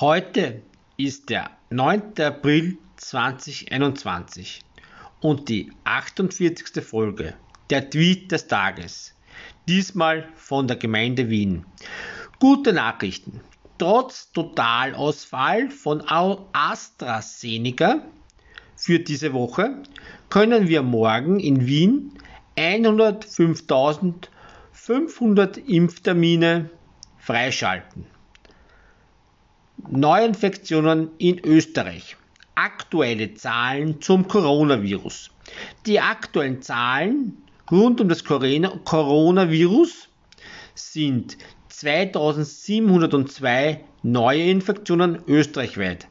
Heute ist der 9. April 2021 und die 48. Folge der Tweet des Tages. Diesmal von der Gemeinde Wien. Gute Nachrichten. Trotz Totalausfall von AstraZeneca für diese Woche können wir morgen in Wien 105.500 Impftermine freischalten. Neuinfektionen in Österreich. Aktuelle Zahlen zum Coronavirus. Die aktuellen Zahlen rund um das Coronavirus sind 2702 neue Infektionen österreichweit.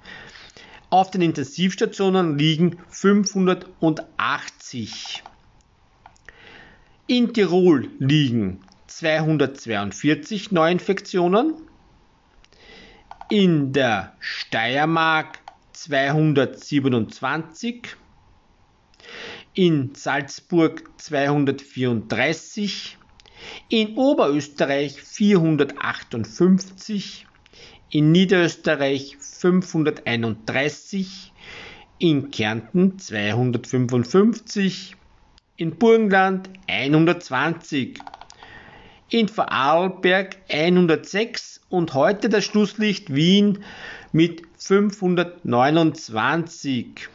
Auf den Intensivstationen liegen 580. In Tirol liegen 242 Neuinfektionen in der Steiermark 227, in Salzburg 234, in Oberösterreich 458, in Niederösterreich 531, in Kärnten 255, in Burgenland 120, in Vorarlberg 106 und heute das Schlusslicht Wien mit 529.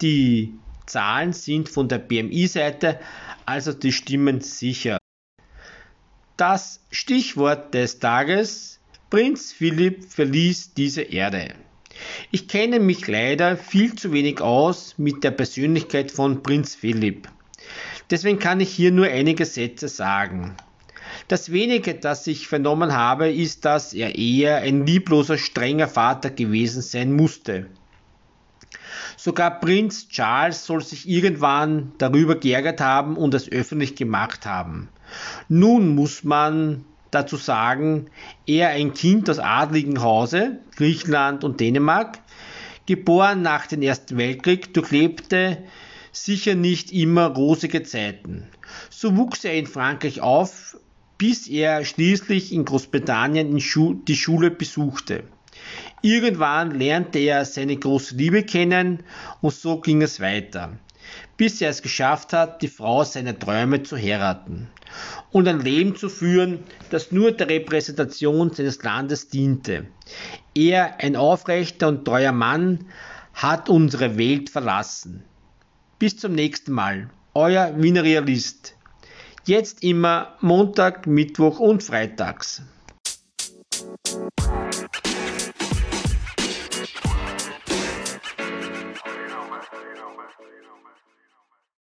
Die Zahlen sind von der BMI-Seite, also die stimmen sicher. Das Stichwort des Tages, Prinz Philipp verließ diese Erde. Ich kenne mich leider viel zu wenig aus mit der Persönlichkeit von Prinz Philipp. Deswegen kann ich hier nur einige Sätze sagen. Das wenige, das ich vernommen habe, ist, dass er eher ein liebloser, strenger Vater gewesen sein musste. Sogar Prinz Charles soll sich irgendwann darüber geärgert haben und es öffentlich gemacht haben. Nun muss man dazu sagen, er ein Kind aus adligen Hause, Griechenland und Dänemark, geboren nach dem Ersten Weltkrieg, durchlebte sicher nicht immer rosige Zeiten. So wuchs er in Frankreich auf, bis er schließlich in Großbritannien die Schule besuchte. Irgendwann lernte er seine große Liebe kennen und so ging es weiter, bis er es geschafft hat, die Frau seiner Träume zu heiraten und ein Leben zu führen, das nur der Repräsentation seines Landes diente. Er, ein aufrechter und treuer Mann, hat unsere Welt verlassen. Bis zum nächsten Mal. Euer Wiener Realist. Jetzt immer Montag, Mittwoch und Freitags.